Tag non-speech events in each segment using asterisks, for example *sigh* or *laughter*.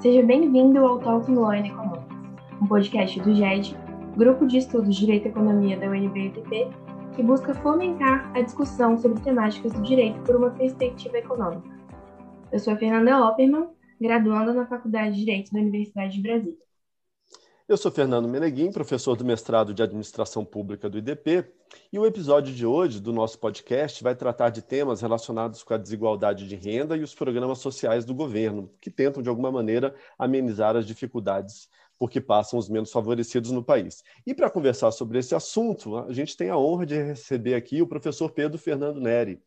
Seja bem-vindo ao Talking Law and Economics, um podcast do GED, Grupo de Estudos de Direito e Economia da UNB-UTP, que busca fomentar a discussão sobre temáticas do direito por uma perspectiva econômica. Eu sou a Fernanda Opperman, graduanda na Faculdade de Direito da Universidade de Brasília. Eu sou Fernando Meneguim, professor do mestrado de Administração Pública do IDP, e o episódio de hoje do nosso podcast vai tratar de temas relacionados com a desigualdade de renda e os programas sociais do governo, que tentam, de alguma maneira, amenizar as dificuldades por que passam os menos favorecidos no país. E para conversar sobre esse assunto, a gente tem a honra de receber aqui o professor Pedro Fernando Neri.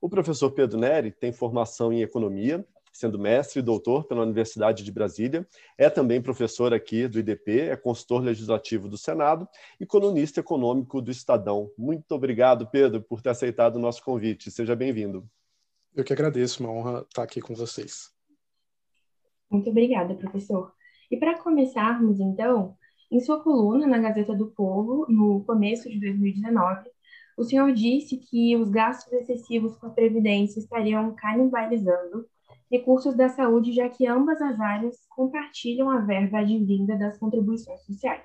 O professor Pedro Neri tem formação em economia, sendo mestre e doutor pela Universidade de Brasília. É também professor aqui do IDP, é consultor legislativo do Senado e colunista econômico do Estadão. Muito obrigado, Pedro, por ter aceitado o nosso convite. Seja bem-vindo. Eu que agradeço, uma honra estar aqui com vocês. Muito obrigada, professor. E para começarmos, então, em sua coluna na Gazeta do Povo, no começo de 2019, o senhor disse que os gastos excessivos com a Previdência estariam canibalizando recursos da saúde, já que ambas as áreas compartilham a verba advinda das contribuições sociais.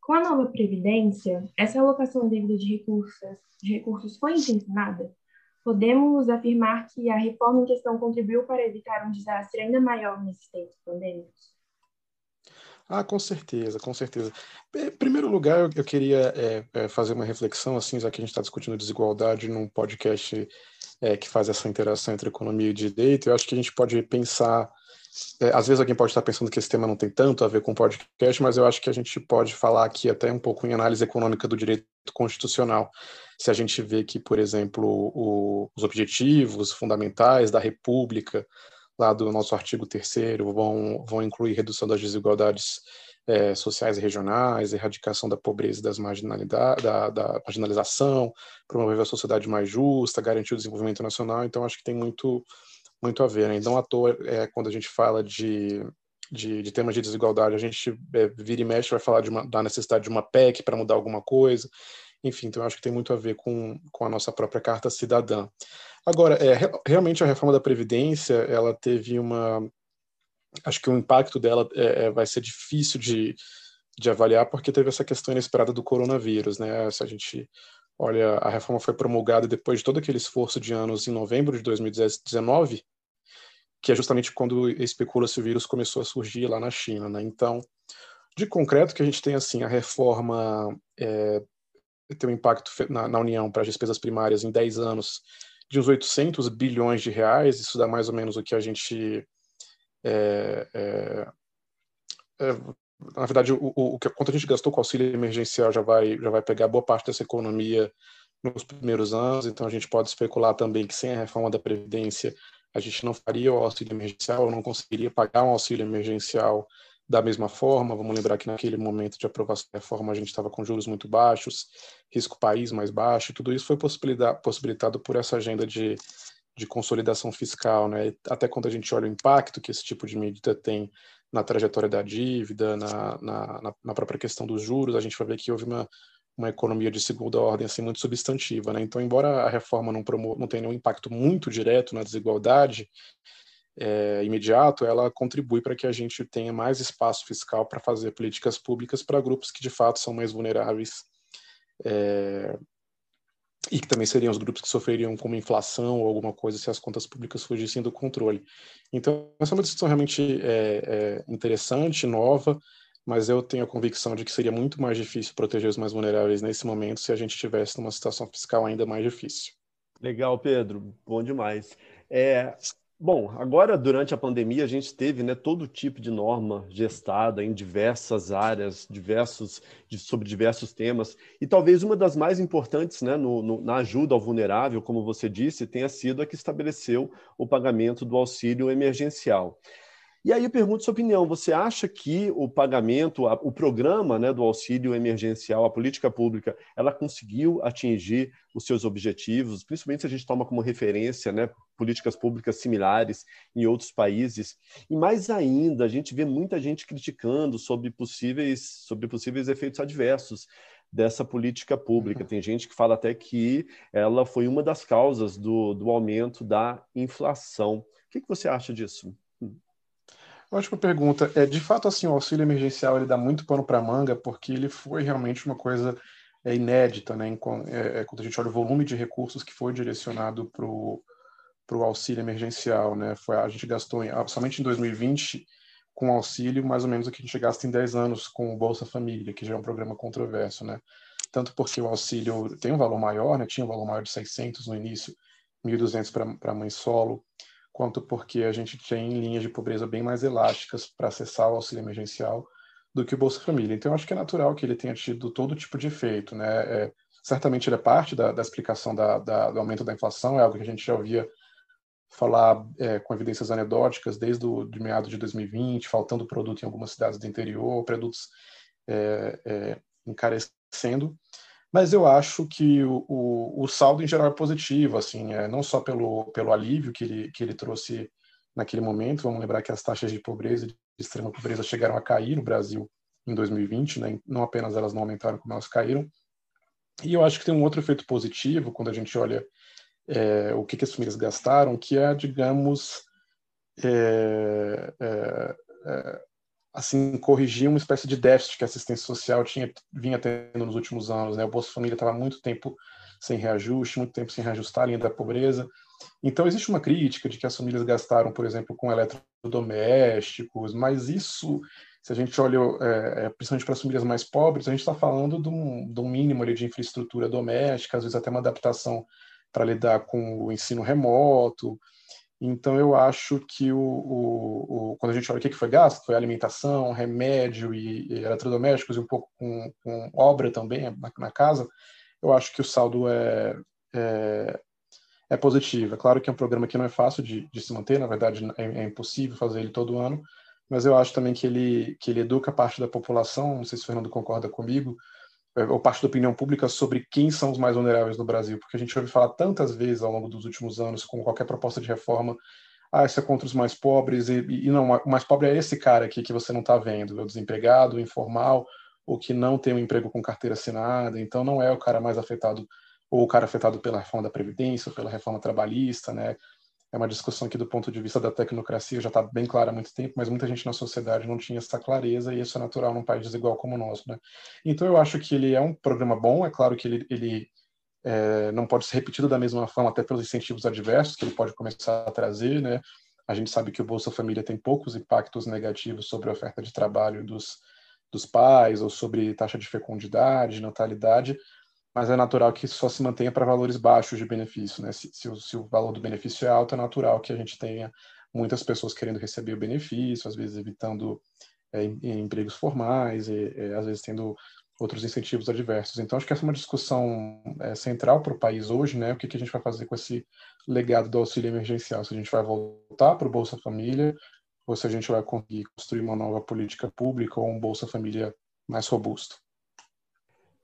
Com a nova Previdência, essa alocação devida de recursos, de recursos foi intencionada? Podemos afirmar que a reforma em questão contribuiu para evitar um desastre ainda maior nesses tempos pandêmicos? Ah, com certeza, com certeza. Em primeiro lugar, eu queria é, é, fazer uma reflexão, assim, já que a gente está discutindo desigualdade num podcast é, que faz essa interação entre economia e direito, eu acho que a gente pode pensar. É, às vezes alguém pode estar pensando que esse tema não tem tanto a ver com podcast, mas eu acho que a gente pode falar aqui até um pouco em análise econômica do direito constitucional. Se a gente vê que, por exemplo, o, os objetivos fundamentais da República, lá do nosso artigo 3 vão, vão incluir redução das desigualdades é, sociais e regionais, erradicação da pobreza e das marginalidade, da, da marginalização, promover a sociedade mais justa, garantir o desenvolvimento nacional. Então, acho que tem muito, muito a ver. Né? Então, à toa, é, quando a gente fala de, de, de temas de desigualdade, a gente é, vira e mexe, vai falar de uma, da necessidade de uma PEC para mudar alguma coisa. Enfim, então, acho que tem muito a ver com, com a nossa própria Carta Cidadã. Agora, é, realmente a reforma da Previdência, ela teve uma, acho que o impacto dela é, é, vai ser difícil de, de avaliar porque teve essa questão inesperada do coronavírus, né? Se a gente olha, a reforma foi promulgada depois de todo aquele esforço de anos em novembro de 2019, que é justamente quando especula-se o vírus começou a surgir lá na China, né? Então, de concreto que a gente tem assim a reforma é, tem um impacto na, na União para as despesas primárias em 10 anos de uns 800 bilhões de reais, isso dá mais ou menos o que a gente é, é, é, na verdade, o, o quanto a gente gastou com auxílio emergencial já vai, já vai pegar boa parte dessa economia nos primeiros anos, então a gente pode especular também que sem a reforma da Previdência a gente não faria o auxílio emergencial, ou não conseguiria pagar um auxílio emergencial da mesma forma. Vamos lembrar que naquele momento de aprovação da reforma a gente estava com juros muito baixos, risco país mais baixo, tudo isso foi possibilitado por essa agenda de de consolidação fiscal, né? Até quando a gente olha o impacto que esse tipo de medida tem na trajetória da dívida, na, na, na própria questão dos juros, a gente vai ver que houve uma, uma economia de segunda ordem assim muito substantiva, né? Então, embora a reforma não, promo não tenha um impacto muito direto na desigualdade é, imediato, ela contribui para que a gente tenha mais espaço fiscal para fazer políticas públicas para grupos que de fato são mais vulneráveis é, e que também seriam os grupos que sofreriam com uma inflação ou alguma coisa se as contas públicas fugissem do controle. Então, essa é uma discussão realmente é, é interessante, nova, mas eu tenho a convicção de que seria muito mais difícil proteger os mais vulneráveis nesse momento se a gente tivesse numa situação fiscal ainda mais difícil. Legal, Pedro, bom demais. É, Bom, agora durante a pandemia a gente teve né, todo tipo de norma gestada em diversas áreas, diversos, sobre diversos temas, e talvez uma das mais importantes né, no, no, na ajuda ao vulnerável, como você disse, tenha sido a que estabeleceu o pagamento do auxílio emergencial. E aí eu pergunto sua opinião: você acha que o pagamento, o programa né, do auxílio emergencial, a política pública, ela conseguiu atingir os seus objetivos, principalmente se a gente toma como referência né, políticas públicas similares em outros países? E mais ainda, a gente vê muita gente criticando sobre possíveis, sobre possíveis efeitos adversos dessa política pública. Tem gente que fala até que ela foi uma das causas do, do aumento da inflação. O que, que você acha disso? Ótima pergunta. É, de fato, assim, o auxílio emergencial ele dá muito pano para manga, porque ele foi realmente uma coisa é, inédita, né? É, é, quando a gente olha o volume de recursos que foi direcionado para o auxílio emergencial, né? Foi, a gente gastou em, somente em 2020 com auxílio mais ou menos o que a gente gasta em 10 anos com o Bolsa Família, que já é um programa controverso, né? Tanto porque o auxílio tem um valor maior, né? Tinha um valor maior de 600 no início, 1.200 para mãe solo, quanto porque a gente tem linhas de pobreza bem mais elásticas para acessar o auxílio emergencial do que o Bolsa Família. Então, eu acho que é natural que ele tenha tido todo tipo de efeito. Né? É, certamente ele é parte da, da explicação da, da, do aumento da inflação, é algo que a gente já ouvia falar é, com evidências anedóticas desde o de meados de 2020, faltando produto em algumas cidades do interior, produtos é, é encarecendo mas eu acho que o, o, o, saldo em geral é positivo, assim, é, não só pelo, pelo alívio que ele, que ele trouxe naquele momento, vamos lembrar que as taxas de pobreza de extrema pobreza chegaram a cair no Brasil em 2020, né? não apenas elas não aumentaram, como elas caíram, e eu acho que tem um outro efeito positivo quando a gente olha é, o que, que as famílias gastaram, que é, digamos, é, é, é assim corrigir uma espécie de déficit que a assistência social tinha vinha tendo nos últimos anos, né? O Bolsa Família estava muito tempo sem reajuste, muito tempo sem reajustar a linha da pobreza. Então existe uma crítica de que as famílias gastaram, por exemplo, com eletrodomésticos, mas isso, se a gente olha, é, é principalmente para as famílias mais pobres, a gente está falando de um, de um mínimo ali, de infraestrutura doméstica, às vezes até uma adaptação para lidar com o ensino remoto, então, eu acho que o, o, o, quando a gente olha o que foi gasto, foi alimentação, remédio e, e eletrodomésticos e um pouco com, com obra também na, na, casa, eu acho que o saldo é, é, é, positivo. É claro que é um programa que não é fácil de, de se manter, na verdade é, é, impossível fazer ele todo ano, mas eu acho também que ele, que ele educa parte da população, não sei se o Fernando concorda comigo, ou parte da opinião pública sobre quem são os mais vulneráveis no Brasil, porque a gente ouve falar tantas vezes ao longo dos últimos anos com qualquer proposta de reforma, ah, isso é contra os mais pobres, e, e não, o mais pobre é esse cara aqui que você não está vendo, é o desempregado, o informal, ou que não tem um emprego com carteira assinada, então não é o cara mais afetado, ou o cara afetado pela reforma da Previdência, ou pela reforma trabalhista, né? É uma discussão que, do ponto de vista da tecnocracia, já está bem clara há muito tempo, mas muita gente na sociedade não tinha essa clareza, e isso é natural num país desigual como o nosso. Né? Então, eu acho que ele é um programa bom, é claro que ele, ele é, não pode ser repetido da mesma forma, até pelos incentivos adversos que ele pode começar a trazer. Né? A gente sabe que o Bolsa Família tem poucos impactos negativos sobre a oferta de trabalho dos, dos pais, ou sobre taxa de fecundidade, natalidade, mas é natural que só se mantenha para valores baixos de benefício. Né? Se, se, o, se, o, valor do benefício é alto, é natural que a gente tenha muitas pessoas querendo receber o benefício, às vezes evitando é, em, em empregos formais, e, e, às vezes tendo outros incentivos adversos. Então, acho que essa é uma discussão é, central para o país hoje, né? O que, que a gente vai fazer com esse legado do auxílio emergencial? Se a gente vai voltar para o Bolsa Família ou se a gente vai conseguir construir uma nova política pública ou um Bolsa Família mais robusto.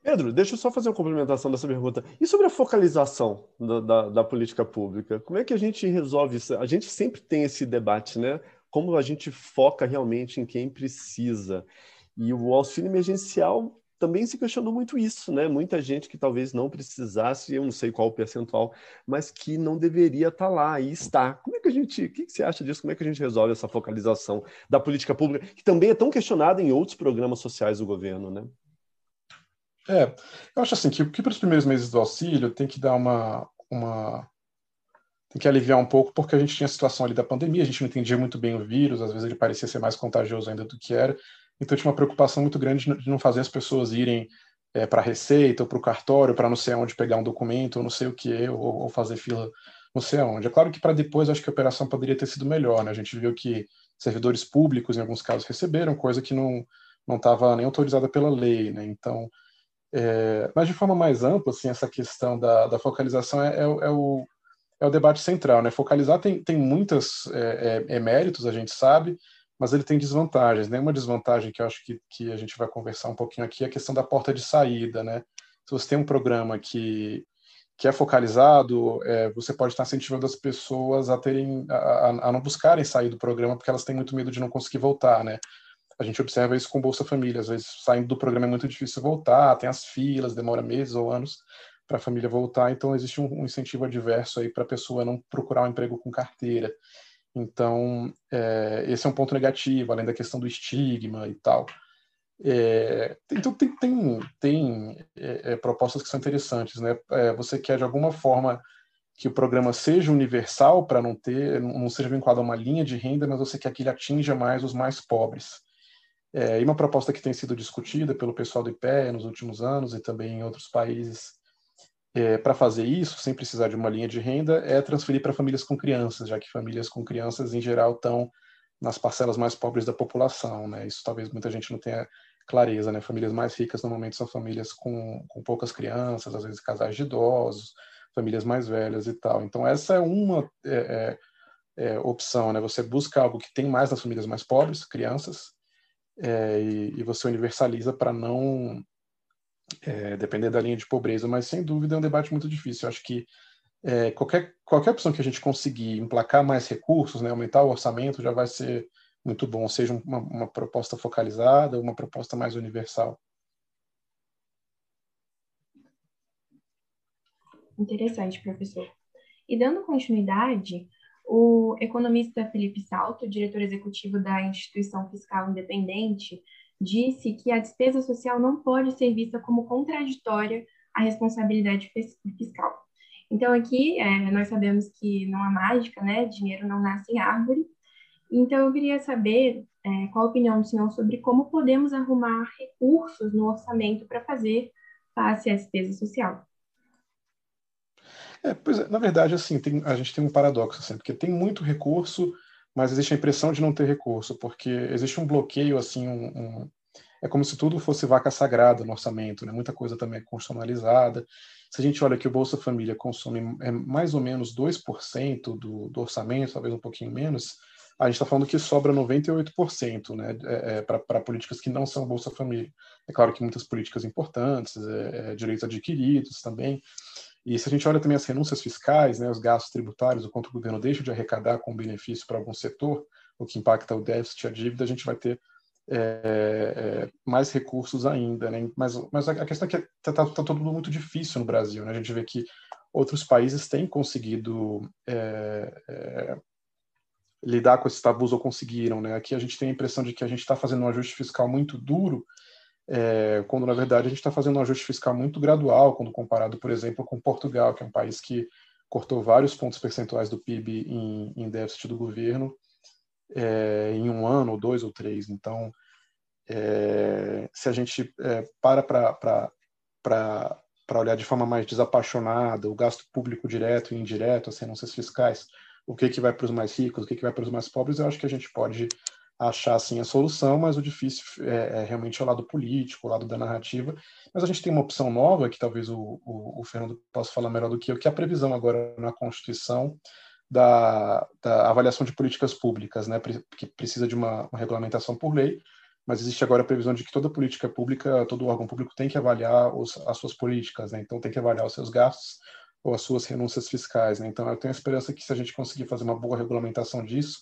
Pedro, deixa eu só fazer uma complementação dessa pergunta. E sobre a focalização da, da, da, política pública? Como é que a gente resolve isso? A gente sempre tem esse debate, né? Como a gente foca realmente em quem precisa. E o auxílio emergencial também se questionou muito isso, né? Muita gente que talvez não precisasse, eu não sei qual o percentual, mas que não deveria estar lá e está. Como é que a gente, o que você acha disso? Como é que a gente resolve essa focalização da política pública, que também é tão questionada em outros programas sociais do governo, né? É, eu acho assim que, que para os primeiros meses do auxílio tem que dar uma, uma. tem que aliviar um pouco, porque a gente tinha a situação ali da pandemia, a gente não entendia muito bem o vírus, às vezes ele parecia ser mais contagioso ainda do que era, então tinha uma preocupação muito grande de não fazer as pessoas irem é, para a Receita ou para o cartório para não sei onde pegar um documento, ou não sei o que, ou, ou fazer fila não sei aonde. É claro que para depois acho que a operação poderia ter sido melhor, né? A gente viu que servidores públicos, em alguns casos, receberam, coisa que não não estava nem autorizada pela lei, né? Então, é, mas de forma mais ampla, assim, essa questão da, da focalização é, é, é, o, é o debate central. Né? Focalizar tem, tem muitos é, é, é, méritos, a gente sabe, mas ele tem desvantagens. Né? Uma desvantagem que eu acho que, que a gente vai conversar um pouquinho aqui é a questão da porta de saída. Né? Se você tem um programa que, que é focalizado, é, você pode estar incentivando as pessoas a terem a, a, não buscarem sair do programa porque elas têm muito medo de não conseguir voltar, né? A gente observa isso com Bolsa Família. Às vezes, saindo do programa é muito difícil voltar, tem as filas, demora meses ou anos para a família voltar, então existe um, incentivo adverso aí para a pessoa não procurar um emprego com carteira. Então, é, esse é um ponto negativo, além da questão do estigma e tal. É, então, tem, tem, tem é, é propostas que são interessantes. Né? É, você quer, de alguma forma, que o programa seja universal para não ter, não seja vinculado a uma linha de renda, mas você quer que ele atinja mais os mais pobres. É, e uma proposta que tem sido discutida pelo pessoal do IPE nos últimos anos e também em outros países é, para fazer isso, sem precisar de uma linha de renda, é transferir para famílias com crianças, já que famílias com crianças, em geral, estão nas parcelas mais pobres da população. Né? Isso talvez muita gente não tenha clareza. Né? Famílias mais ricas normalmente são famílias com, com poucas crianças, às vezes casais de idosos, famílias mais velhas e tal. Então, essa é uma é, é, é, opção, né? Você busca algo que tem mais nas famílias mais pobres, crianças, é, e, e, você universaliza para não é, depender da linha de pobreza, mas sem dúvida é um debate muito difícil. Eu acho que é, qualquer, qualquer opção que a gente conseguir emplacar mais recursos, né, aumentar o orçamento, já vai ser muito bom, seja uma, uma proposta focalizada, uma proposta mais universal. Interessante, professor. E dando continuidade, o economista Felipe Salto, diretor executivo da Instituição Fiscal Independente, disse que a despesa social não pode ser vista como contraditória à responsabilidade fiscal. Então, aqui, é, nós sabemos que não há mágica, né? Dinheiro não nasce em árvore. Então, eu queria saber é, qual a opinião do senhor sobre como podemos arrumar recursos no orçamento para fazer face à despesa social. É, pois é, na verdade, assim, tem, a gente tem um paradoxo, assim, porque tem muito recurso, mas existe a impressão de não ter recurso, porque existe um bloqueio, assim, um, um, é como se tudo fosse vaca sagrada no orçamento, né? Muita coisa também é constitucionalizada. Se a gente olha que o Bolsa Família consome é mais ou menos 2% do, do orçamento, talvez um pouquinho menos, a gente está falando que sobra 98% né, é, é, para políticas que não são Bolsa Família. É claro que muitas políticas importantes, é, é direitos adquiridos também, e se a gente olha também as renúncias fiscais, né, os gastos tributários, o quanto o governo deixa de arrecadar com benefício para algum setor, o que impacta o déficit e a dívida, a gente vai ter é, é, mais recursos ainda. Né? Mas, mas a questão é que está tá, tá tudo muito difícil no Brasil. Né? A gente vê que outros países têm conseguido é, é lidar com esses tabus ou conseguiram. Né? Aqui a gente tem a impressão de que a gente está fazendo um ajuste fiscal muito duro, é, quando na verdade a gente está fazendo um ajuste fiscal muito gradual, quando comparado, por exemplo, com Portugal, que é um país que cortou vários pontos percentuais do PIB em, em déficit do governo é, em um ano, ou dois, ou três. Então, é, se a gente é, para para olhar de forma mais desapaixonada o gasto público direto e indireto, as renúncias fiscais, o que, que vai para os mais ricos, o que, que vai para os mais pobres, eu acho que a gente pode achar assim a solução, mas o difícil é, é, realmente o lado político, o lado da narrativa. Mas a gente tem uma opção nova que talvez o, o, o Fernando possa falar melhor do que eu, que é a previsão agora na Constituição da, da avaliação de políticas públicas, né, que precisa de uma, uma, regulamentação por lei, mas existe agora a previsão de que toda política pública, todo órgão público tem que avaliar os, as suas políticas, né, então tem que avaliar os seus gastos ou as suas renúncias fiscais. Né, então eu tenho a esperança que se a gente conseguir fazer uma boa regulamentação disso,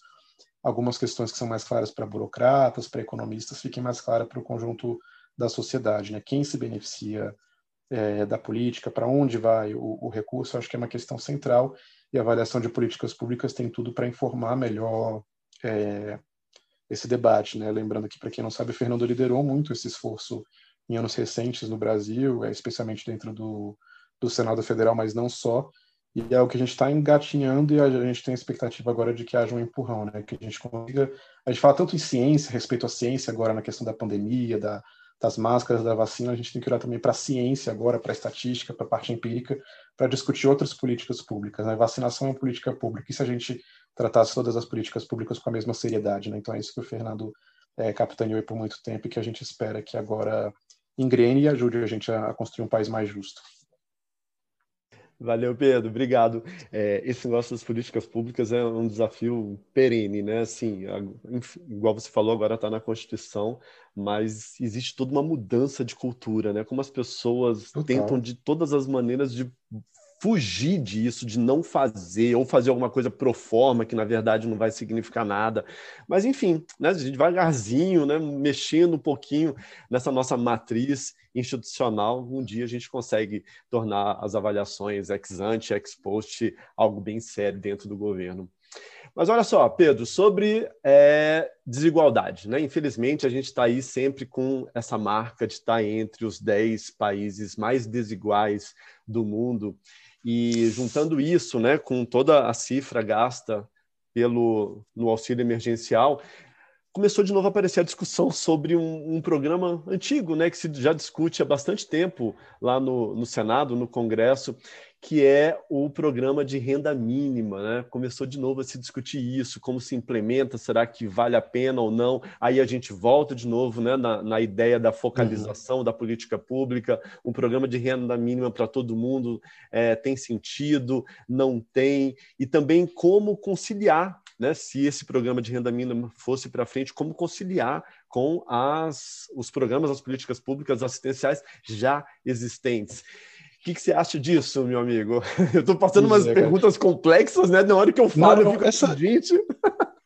algumas questões que são mais claras para burocratas, para economistas, fiquem mais claras para o conjunto da sociedade, né? Quem se beneficia é, da política, para onde vai o, o, recurso, acho que é uma questão central e a avaliação de políticas públicas tem tudo para informar melhor é, esse debate, né? Lembrando que, para quem não sabe, Fernando liderou muito esse esforço em anos recentes no Brasil, é, especialmente dentro do, do Senado Federal, mas não só, e é o que a gente está engatinhando e a gente tem a expectativa agora de que haja um empurrão, né? Que a gente consiga. A gente fala tanto em ciência, respeito à ciência agora na questão da pandemia, da, das máscaras, da vacina, a gente tem que olhar também para a ciência agora, para a estatística, para a parte empírica, para discutir outras políticas públicas. Né? Vacinação é uma política pública. E se a gente tratasse todas as políticas públicas com a mesma seriedade? Né? Então é isso que o Fernando é, capitaneou por muito tempo e que a gente espera que agora engrene e ajude a gente a, a construir um país mais justo. Valeu, Pedro, obrigado. É, esse negócio das políticas públicas é um desafio perene, né? Assim, igual você falou, agora está na Constituição, mas existe toda uma mudança de cultura, né? Como as pessoas Total. tentam de todas as maneiras de fugir disso, de não fazer, ou fazer alguma coisa pro forma, que na verdade não vai significar nada. Mas, enfim, né, devagarzinho, né, mexendo um pouquinho nessa nossa matriz institucional, um dia a gente consegue tornar as avaliações ex ante, ex post, algo bem sério dentro do governo. Mas olha só, Pedro, sobre é, desigualdade, né? Infelizmente, a gente está aí sempre com essa marca de estar tá entre os 10 países mais desiguais do mundo. E juntando isso né, com toda a cifra gasta pelo, no auxílio emergencial, começou de novo a aparecer a discussão sobre um, um, programa antigo, né, que se já discute há bastante tempo lá no, no Senado, no Congresso, que é o programa de renda mínima. Né? Começou de novo a se discutir isso, como se implementa, será que vale a pena ou não? Aí a gente volta de novo né, na, na ideia da focalização uhum. da política pública, um programa de renda mínima para todo mundo é, tem sentido, não tem, e também como conciliar né, se esse programa de renda mínima fosse para frente, como conciliar com as, os programas, as políticas públicas assistenciais já existentes. O que, que, você acha disso, meu amigo? *laughs* Eu estou passando umas é, perguntas complexas, né? Na hora que eu falo, não, eu fico essa... Gente. *laughs*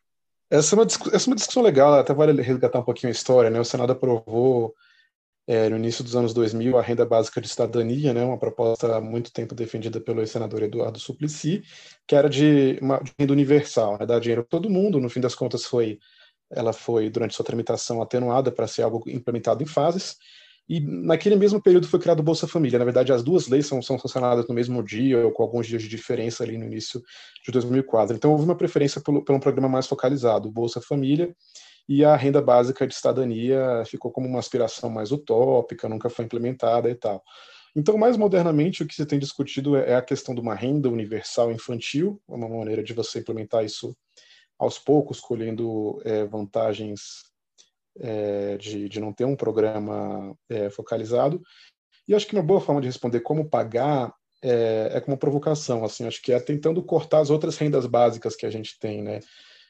Essa é, uma, essa é uma discussão legal, até vale resgatar um pouquinho a história, né? O Senado aprovou é, no início dos anos 2000 a renda básica de cidadania, né? Uma proposta há muito tempo defendida pelo senador Eduardo Suplicy, que era de uma de renda universal, né? dar dinheiro para todo mundo. No fim das contas, foi ela foi durante sua tramitação atenuada para ser algo implementado em fases. E naquele mesmo período foi criado o Bolsa Família. Na verdade, as duas leis são, são sancionadas no mesmo dia, ou com alguns dias de diferença ali no início de 2004. Então, houve uma preferência pelo, pelo um programa mais focalizado, o Bolsa Família, e a renda básica de cidadania ficou como uma aspiração mais utópica, nunca foi implementada e tal. Então, mais modernamente, o que se tem discutido é a questão de uma renda universal infantil, uma maneira de você implementar isso aos poucos, colhendo é, vantagens é, de, de, não ter um programa é, focalizado. E acho que uma boa forma de responder como pagar é, é como provocação, assim, acho que é tentando cortar as outras rendas básicas que a gente tem, né?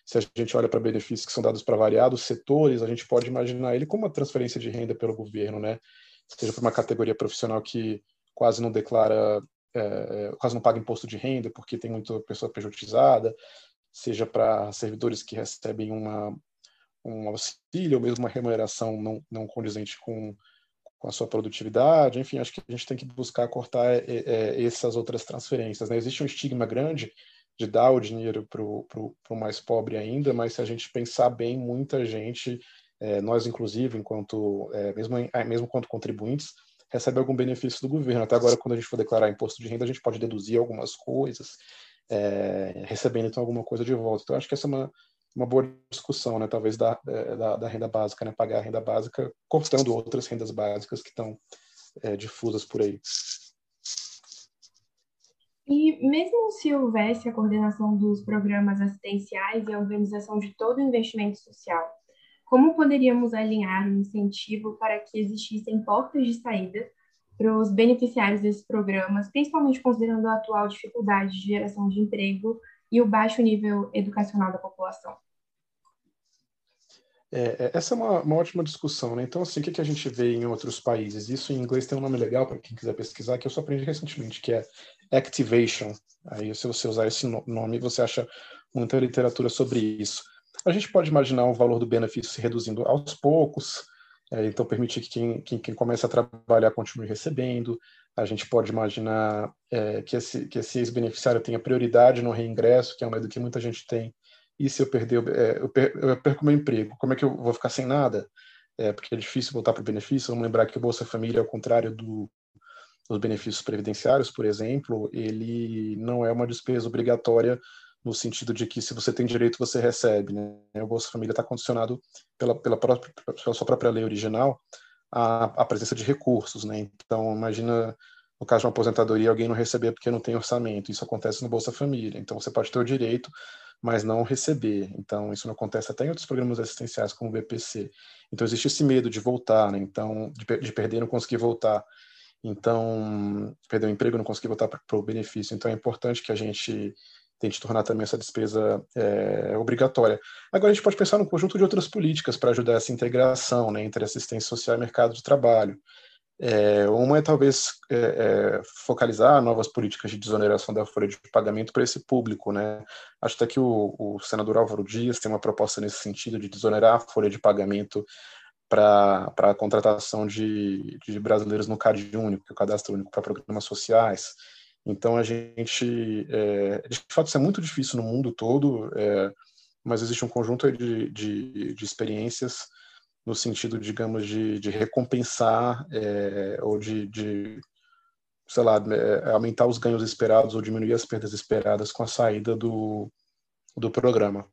Se a gente olha para benefícios que são dados para variados setores, a gente pode imaginar ele como uma transferência de renda pelo governo, né? Seja para uma categoria profissional que quase não declara, é, quase não paga imposto de renda porque tem muita pessoa prejudicada, seja para servidores que recebem uma, um auxílio ou mesmo uma remuneração não, não condizente com, com a sua produtividade. Enfim, acho que a gente tem que buscar cortar é, é, essas outras transferências. Né? Existe um estigma grande de dar o dinheiro para o mais pobre ainda, mas se a gente pensar bem, muita gente, é, nós inclusive, enquanto é, mesmo, mesmo quanto contribuintes, recebe algum benefício do governo. Até agora, quando a gente for declarar imposto de renda, a gente pode deduzir algumas coisas, é, recebendo então alguma coisa de volta. Então, acho que essa é uma, uma boa discussão, né? Talvez da, é, da, da, renda básica, né? Pagar a renda básica, cortando outras rendas básicas que estão é, difusas por aí. E mesmo se houvesse a coordenação dos programas assistenciais e a organização de todo o investimento social, como poderíamos alinhar um incentivo para que existissem portas de saída para os beneficiários desses programas, principalmente considerando a atual dificuldade de geração de emprego e o baixo nível educacional da população? É, é, essa é uma, uma, ótima discussão, né? Então, assim, o que, que a gente vê em outros países? Isso em inglês tem um nome legal para quem quiser pesquisar, que eu só aprendi recentemente, que é Activation. Aí, se você usar esse nome, você acha muita literatura sobre isso. A gente pode imaginar o valor do benefício se reduzindo aos poucos, é, então permitir que quem, quem, quem começa a trabalhar continue recebendo. A gente pode imaginar é, que esse, que esse ex-beneficiário tenha prioridade no reingresso, que é um medo que muita gente tem e se eu perder, é, eu, per, eu perco meu emprego? Como é que eu vou ficar sem nada? É, porque é difícil voltar para o benefício. Vamos lembrar que o Bolsa Família, ao contrário do, dos benefícios previdenciários, por exemplo, ele não é uma despesa obrigatória no sentido de que se você tem direito, você recebe. Né? O Bolsa Família está condicionado pela, pela, própria, pela sua própria lei original à, à presença de recursos. Né? Então, imagina no caso de uma aposentadoria, alguém não receber porque não tem orçamento. Isso acontece no Bolsa Família. Então, você pode ter o direito, mas não receber. Então, isso não acontece até em outros programas assistenciais, como o BPC. Então, existe esse medo de voltar, né? então, de, de perder e não conseguir voltar. Então, perder o emprego não conseguir voltar para o benefício. Então, é importante que a gente tente tornar também essa despesa é, obrigatória. Agora, a gente pode pensar num conjunto de outras políticas para ajudar essa integração né, entre assistência social e mercado de trabalho. É, uma é talvez é, é, focalizar novas políticas de desoneração da folha de pagamento para esse público, né? Acho até que o, o, senador Álvaro Dias tem uma proposta nesse sentido de desonerar a folha de pagamento para a contratação de, de brasileiros no CAD único, que é o cadastro único para programas sociais. Então a gente, é, de fato, isso é muito difícil no mundo todo, é, mas existe um conjunto de, de, de experiências no sentido, digamos, de, de recompensar é, ou de, de, sei lá, é, aumentar os ganhos esperados ou diminuir as perdas esperadas com a saída do, do programa.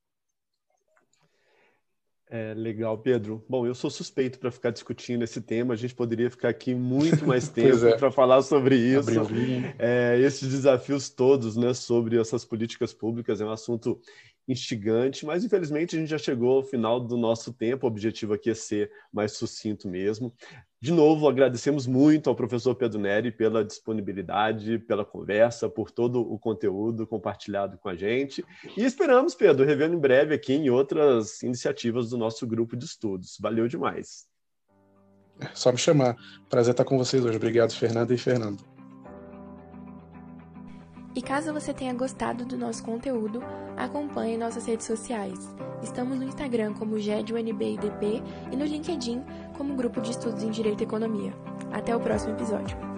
É, legal, Pedro. Bom, eu sou suspeito para ficar discutindo esse tema. A gente poderia ficar aqui muito mais *laughs* tempo é. para falar sobre isso. É, esses desafios todos, né, sobre essas políticas públicas é um assunto instigante, mas infelizmente a gente já chegou ao final do nosso tempo. O objetivo aqui é ser mais sucinto mesmo. De novo, agradecemos muito ao professor Pedro Neri pela disponibilidade, pela conversa, por todo o conteúdo compartilhado com a gente. E esperamos, Pedro, revendo em breve aqui em outras iniciativas do nosso grupo de estudos. Valeu demais. É só me chamar. Prazer estar com vocês hoje. Obrigado, Fernanda e Fernando. E caso você tenha gostado do nosso conteúdo, acompanhe nossas redes sociais. Estamos no Instagram como GEDUNBIDP e no LinkedIn como Grupo de Estudos em Direito e Economia. Até o próximo episódio.